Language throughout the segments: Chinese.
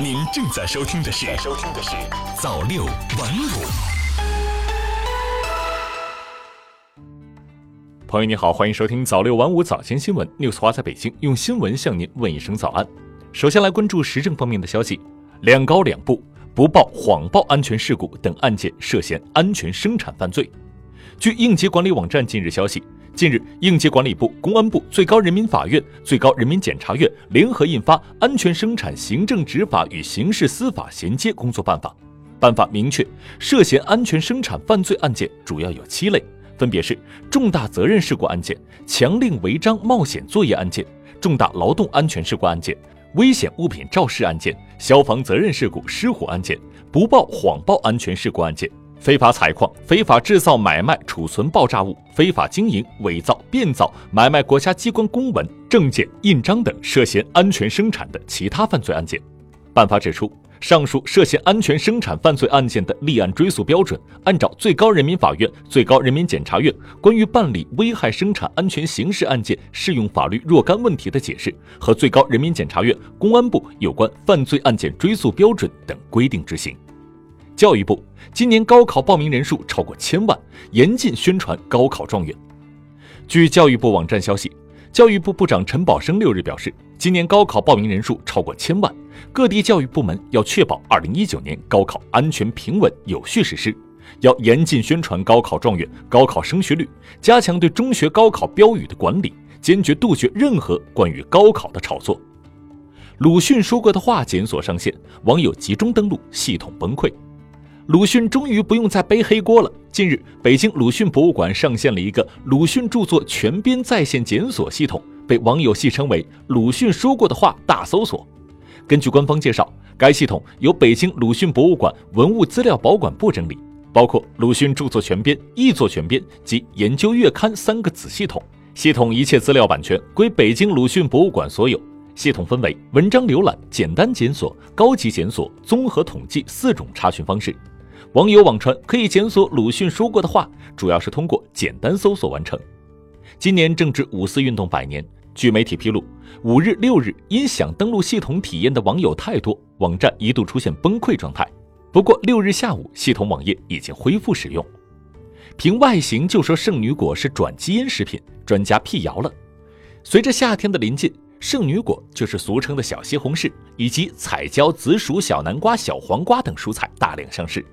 您正在收听的是《收听的是早六晚五》。朋友你好，欢迎收听早六晚五早间新闻，news 华在北京用新闻向您问一声早安。首先来关注时政方面的消息，两高两部不报谎报安全事故等案件涉嫌安全生产犯罪。据应急管理网站近日消息。近日，应急管理部、公安部、最高人民法院、最高人民检察院联合印发《安全生产行政执法与刑事司法衔接工作办法》。办法明确，涉嫌安全生产犯罪案件主要有七类，分别是重大责任事故案件、强令违章冒险作业案件、重大劳动安全事故案件、危险物品肇事案件、消防责任事故失火案件、不报谎报安全事故案件。非法采矿、非法制造、买卖、储存爆炸物、非法经营、伪造、变造、买卖国家机关公文、证件、印章等涉嫌安全生产的其他犯罪案件。办法指出，上述涉嫌安全生产犯罪案件的立案追诉标准，按照最高人民法院、最高人民检察院关于办理危害生产安全刑事案件适用法律若干问题的解释和最高人民检察院、公安部有关犯罪案件追诉标准等规定执行。教育部今年高考报名人数超过千万，严禁宣传高考状元。据教育部网站消息，教育部部长陈宝生六日表示，今年高考报名人数超过千万，各地教育部门要确保二零一九年高考安全平稳有序实施，要严禁宣传高考状元、高考升学率，加强对中学高考标语的管理，坚决杜绝任何关于高考的炒作。鲁迅说过的话检索上线，网友集中登录，系统崩溃。鲁迅终于不用再背黑锅了。近日，北京鲁迅博物馆上线了一个鲁迅著作全编在线检索系统，被网友戏称为“鲁迅说过的话大搜索”。根据官方介绍，该系统由北京鲁迅博物馆文物资料保管部整理，包括鲁迅著作全编、译作全编及研究月刊三个子系统。系统一切资料版权归北京鲁迅博物馆所有。系统分为文章浏览、简单检索、高级检索、综合统计四种查询方式。网友网传可以检索鲁迅说过的话，主要是通过简单搜索完成。今年正值五四运动百年，据媒体披露，五日、六日因想登录系统体验的网友太多，网站一度出现崩溃状态。不过六日下午，系统网页已经恢复使用。凭外形就说圣女果是转基因食品，专家辟谣了。随着夏天的临近，圣女果就是俗称的小西红柿，以及彩椒、紫薯、小南瓜、小黄瓜等蔬菜大量上市。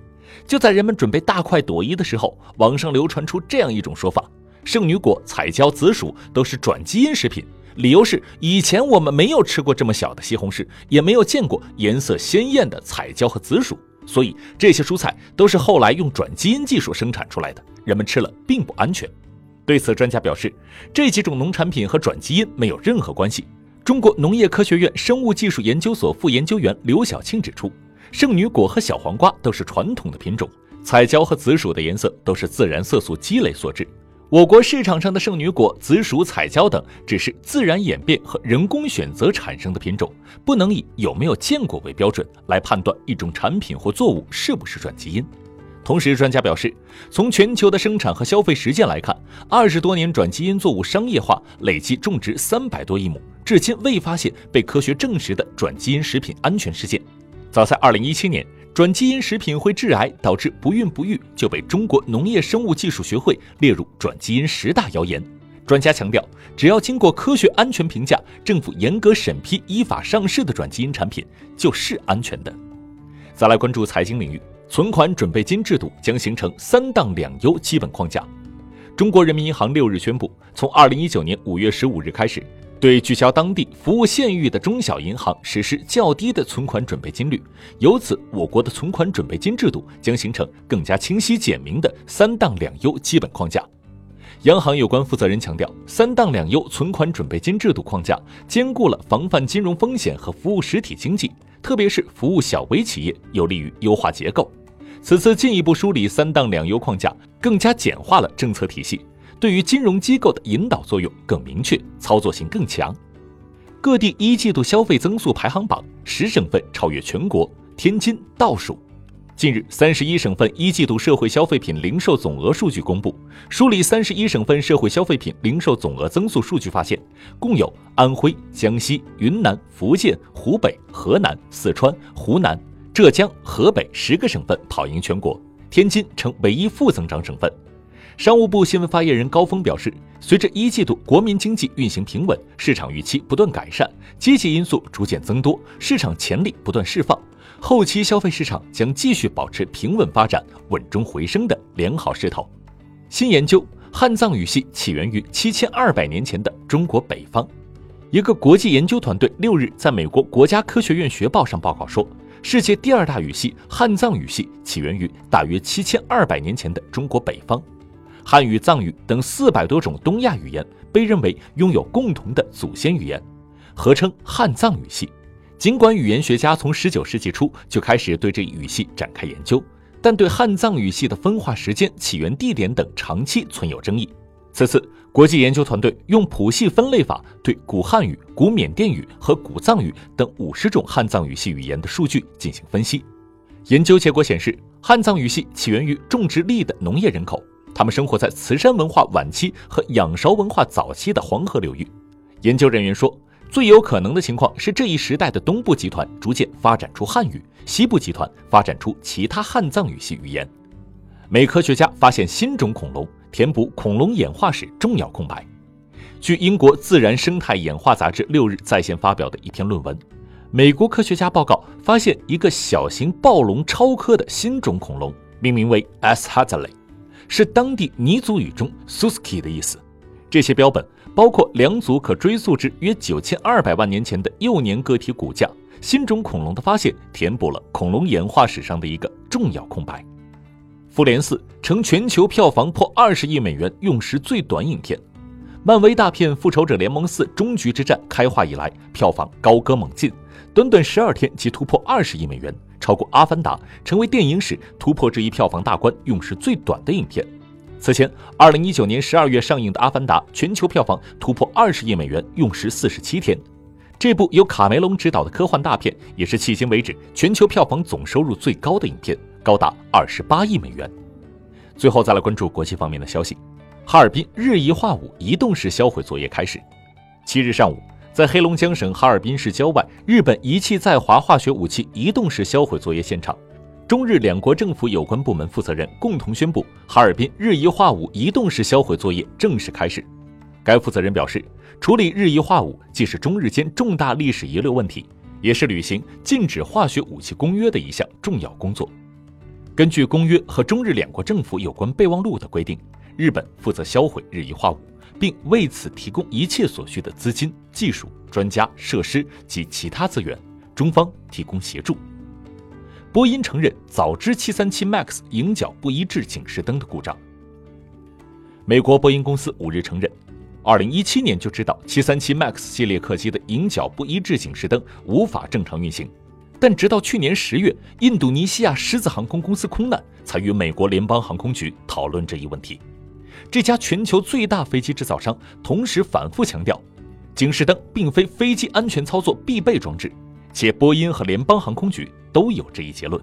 就在人们准备大快朵颐的时候，网上流传出这样一种说法：圣女果、彩椒、紫薯都是转基因食品。理由是以前我们没有吃过这么小的西红柿，也没有见过颜色鲜艳的彩椒和紫薯，所以这些蔬菜都是后来用转基因技术生产出来的，人们吃了并不安全。对此，专家表示，这几种农产品和转基因没有任何关系。中国农业科学院生物技术研究所副研究员刘晓庆指出。圣女果和小黄瓜都是传统的品种，彩椒和紫薯的颜色都是自然色素积累所致。我国市场上的圣女果、紫薯、彩椒等只是自然演变和人工选择产生的品种，不能以有没有见过为标准来判断一种产品或作物是不是转基因。同时，专家表示，从全球的生产和消费实践来看，二十多年转基因作物商业化，累计种植三百多亿亩，至今未发现被科学证实的转基因食品安全事件。早在二零一七年，转基因食品会致癌，导致不孕不育，就被中国农业生物技术学会列入转基因十大谣言。专家强调，只要经过科学安全评价、政府严格审批、依法上市的转基因产品就是安全的。再来关注财经领域，存款准备金制度将形成三档两优基本框架。中国人民银行六日宣布，从二零一九年五月十五日开始。对聚焦当地服务县域的中小银行实施较低的存款准备金率，由此我国的存款准备金制度将形成更加清晰简明的三档两优基本框架。央行有关负责人强调，三档两优存款准备金制度框架兼顾了防范金融风险和服务实体经济，特别是服务小微企业，有利于优化结构。此次进一步梳理三档两优框架，更加简化了政策体系。对于金融机构的引导作用更明确，操作性更强。各地一季度消费增速排行榜，十省份超越全国，天津倒数。近日，三十一省份一季度社会消费品零售总额数据公布。梳理三十一省份社会消费品零售总额增速数据，发现共有安徽、江西、云南、福建、湖北、河南、四川、湖南、浙江、河北十个省份跑赢全国，天津成唯一负增长省份。商务部新闻发言人高峰表示，随着一季度国民经济运行平稳，市场预期不断改善，积极因素逐渐增多，市场潜力不断释放。后期消费市场将继续保持平稳发展、稳中回升的良好势头。新研究：汉藏语系起源于七千二百年前的中国北方。一个国际研究团队六日在美国国家科学院学报上报告说，世界第二大语系汉藏语系起源于大约七千二百年前的中国北方。汉语、藏语等四百多种东亚语言被认为拥有共同的祖先语言，合称汉藏语系。尽管语言学家从十九世纪初就开始对这一语系展开研究，但对汉藏语系的分化时间、起源地点等长期存有争议。此次，国际研究团队用谱系分类法对古汉语、古缅甸语和古藏语等五十种汉藏语系语言的数据进行分析。研究结果显示，汉藏语系起源于种植栗的农业人口，他们生活在磁山文化晚期和仰韶文化早期的黄河流域。研究人员说。最有可能的情况是，这一时代的东部集团逐渐发展出汉语，西部集团发展出其他汉藏语系语言。美科学家发现新种恐龙，填补恐龙演化史重要空白。据英国《自然生态演化》杂志六日在线发表的一篇论文，美国科学家报告发现一个小型暴龙超科的新种恐龙，命名为 S. h a t l e 是当地尼族语中 “suski” 的意思。这些标本。包括两组可追溯至约九千二百万年前的幼年个体骨架，新种恐龙的发现填补了恐龙演化史上的一个重要空白。复联四成全球票房破二十亿美元用时最短影片。漫威大片《复仇者联盟四：终局之战》开画以来，票房高歌猛进，短短十二天即突破二十亿美元，超过《阿凡达》，成为电影史突破这一票房大关用时最短的影片。此前，二零一九年十二月上映的《阿凡达》全球票房突破二十亿美元，用时四十七天。这部由卡梅隆执导的科幻大片，也是迄今为止全球票房总收入最高的影片，高达二十八亿美元。最后再来关注国际方面的消息：哈尔滨日益化武移动式销毁作业开始。七日上午，在黑龙江省哈尔滨市郊外，日本遗弃在华化学武器移动式销毁作业现场。中日两国政府有关部门负责人共同宣布，哈尔滨日益化武移动式销毁作业正式开始。该负责人表示，处理日益化武既是中日间重大历史遗留问题，也是履行禁止化学武器公约的一项重要工作。根据公约和中日两国政府有关备忘录的规定，日本负责销毁日益化武，并为此提供一切所需的资金、技术、专家、设施及其他资源，中方提供协助。波音承认早知737 MAX 迎角不一致警示灯的故障。美国波音公司五日承认，2017年就知道737 MAX 系列客机的迎角不一致警示灯无法正常运行，但直到去年十月，印度尼西亚狮子航空公司空难，才与美国联邦航空局讨论这一问题。这家全球最大飞机制造商同时反复强调，警示灯并非飞机安全操作必备装置。且波音和联邦航空局都有这一结论。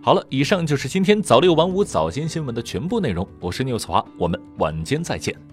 好了，以上就是今天早六晚五早间新闻的全部内容。我是 news 华，我们晚间再见。